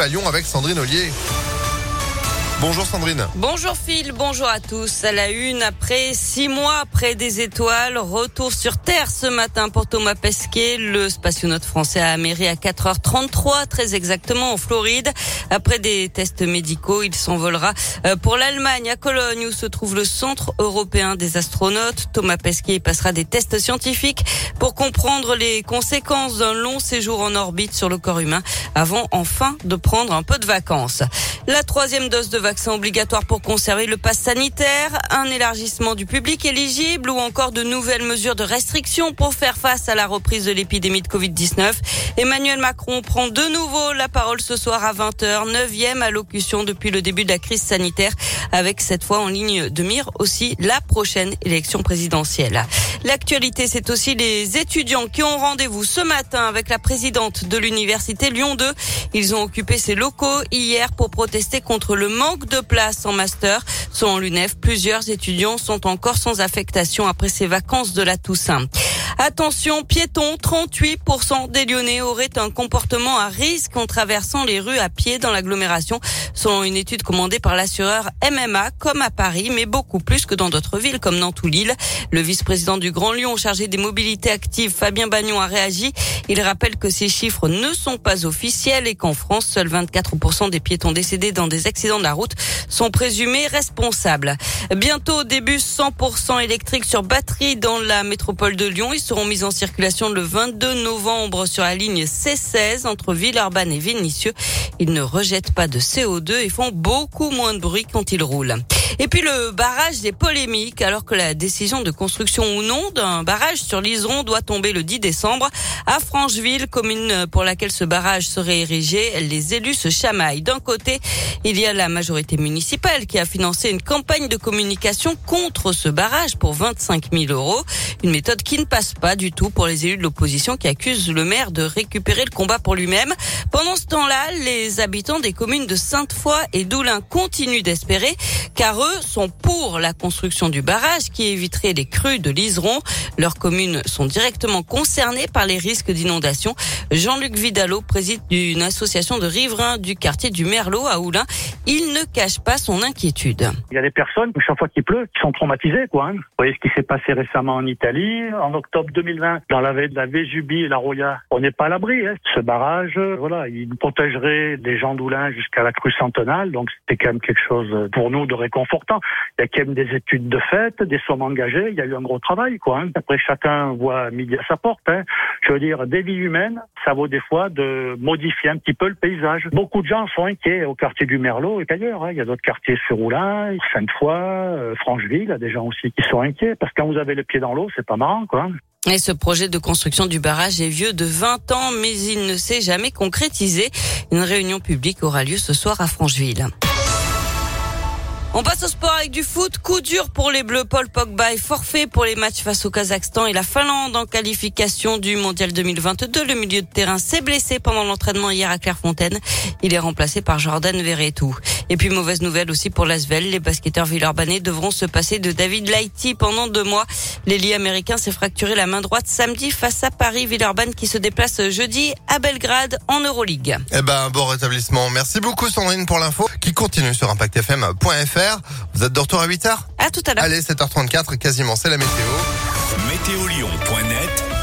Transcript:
à Lyon avec Sandrine Ollier. Bonjour Sandrine. Bonjour Phil, bonjour à tous. À la une, après six mois après des étoiles, retour sur Terre ce matin pour Thomas Pesquet. Le spationaute français a améré à 4h33, très exactement en Floride. Après des tests médicaux, il s'envolera euh, pour l'Allemagne, à Cologne, où se trouve le Centre européen des astronautes. Thomas Pesquet passera des tests scientifiques pour comprendre les conséquences d'un long séjour en orbite sur le corps humain avant enfin de prendre un peu de vacances. La troisième dose de vaccin obligatoire pour conserver le pass sanitaire, un élargissement du public éligible ou encore de nouvelles mesures de restriction pour faire face à la reprise de l'épidémie de Covid-19. Emmanuel Macron prend de nouveau la parole ce soir à 20h, neuvième allocution depuis le début de la crise sanitaire, avec cette fois en ligne de mire aussi la prochaine élection présidentielle. L'actualité, c'est aussi les étudiants qui ont rendez-vous ce matin avec la présidente de l'université Lyon 2. Ils ont occupé ses locaux hier pour protester contre le manque de place en master. Selon l'UNEF, plusieurs étudiants sont encore sans affectation après ces vacances de la Toussaint. Attention, piétons, 38% des Lyonnais auraient un comportement à risque en traversant les rues à pied dans l'agglomération, selon une étude commandée par l'assureur MMA, comme à Paris, mais beaucoup plus que dans d'autres villes comme Nantes ou Lille. Le vice-président du Grand Lyon chargé des mobilités actives, Fabien Bagnon, a réagi. Il rappelle que ces chiffres ne sont pas officiels et qu'en France, seuls 24% des piétons décédés dans des accidents de la route sont présumés responsables. Bientôt, des bus 100% électriques sur batterie dans la métropole de Lyon seront mises en circulation le 22 novembre sur la ligne C16 entre Villeurbanne et Vénissieux. Ils ne rejettent pas de CO2 et font beaucoup moins de bruit quand ils roulent. Et puis le barrage des polémiques, alors que la décision de construction ou non d'un barrage sur l'Iseron doit tomber le 10 décembre. À Francheville, commune pour laquelle ce barrage serait érigé, les élus se chamaillent. D'un côté, il y a la majorité municipale qui a financé une campagne de communication contre ce barrage pour 25 000 euros. Une méthode qui ne passe pas du tout pour les élus de l'opposition qui accusent le maire de récupérer le combat pour lui-même. Pendant ce temps-là, les habitants des communes de Sainte-Foy et d'Oulin continuent d'espérer car eux sont pour la construction du barrage qui éviterait les crues de l'Iseron. Leurs communes sont directement concernées par les risques d'inondation. Jean-Luc Vidalot préside une association de riverains du quartier du Merlot à Oulin. Il ne cache pas son inquiétude. Il y a des personnes, chaque fois qu'il pleut, qui sont traumatisées. Quoi, hein. Vous voyez ce qui s'est passé récemment en Italie, en octobre 2020, dans la la Vésubie et la Roya. On n'est pas à l'abri. Hein. Ce barrage, voilà, il protégerait les gens d'Oulin jusqu'à la crue centenale. Donc c'était quand même quelque chose pour nous de réconfortant. Il y a quand même des études de fait, des sommes engagées. Il y a eu un gros travail. quoi. Hein. Après, chacun voit midi à sa porte. Hein. Je veux dire, des vies humaines, ça vaut des fois de modifier un petit peu le paysage. Beaucoup de gens sont inquiets au quartier du Merlot et ailleurs. Hein. Il y a d'autres quartiers sur Oulin, Sainte-Foy, euh, Francheville, il y a des gens aussi qui sont inquiets parce que quand vous avez les pieds dans l'eau, c'est pas marrant, quoi. Et ce projet de construction du barrage est vieux de 20 ans, mais il ne s'est jamais concrétisé. Une réunion publique aura lieu ce soir à Francheville. On passe au sport avec du foot. Coup dur pour les Bleus. Paul Pogba est forfait pour les matchs face au Kazakhstan et la Finlande en qualification du Mondial 2022. Le milieu de terrain s'est blessé pendant l'entraînement hier à Clairefontaine. Il est remplacé par Jordan Verretou. Et puis mauvaise nouvelle aussi pour l'Asvel. Les basketteurs villeurbanais devront se passer de David Lighty pendant deux mois. L'ailier américain s'est fracturé la main droite samedi face à Paris. Villeurbanne qui se déplace jeudi à Belgrade en Euroleague. Eh ben, bon rétablissement. Merci beaucoup Sandrine pour l'info qui continue sur impactfm.fr. Vous êtes de retour à 8h À tout à l'heure. Allez, 7h34, quasiment, c'est la météo. Météolion.net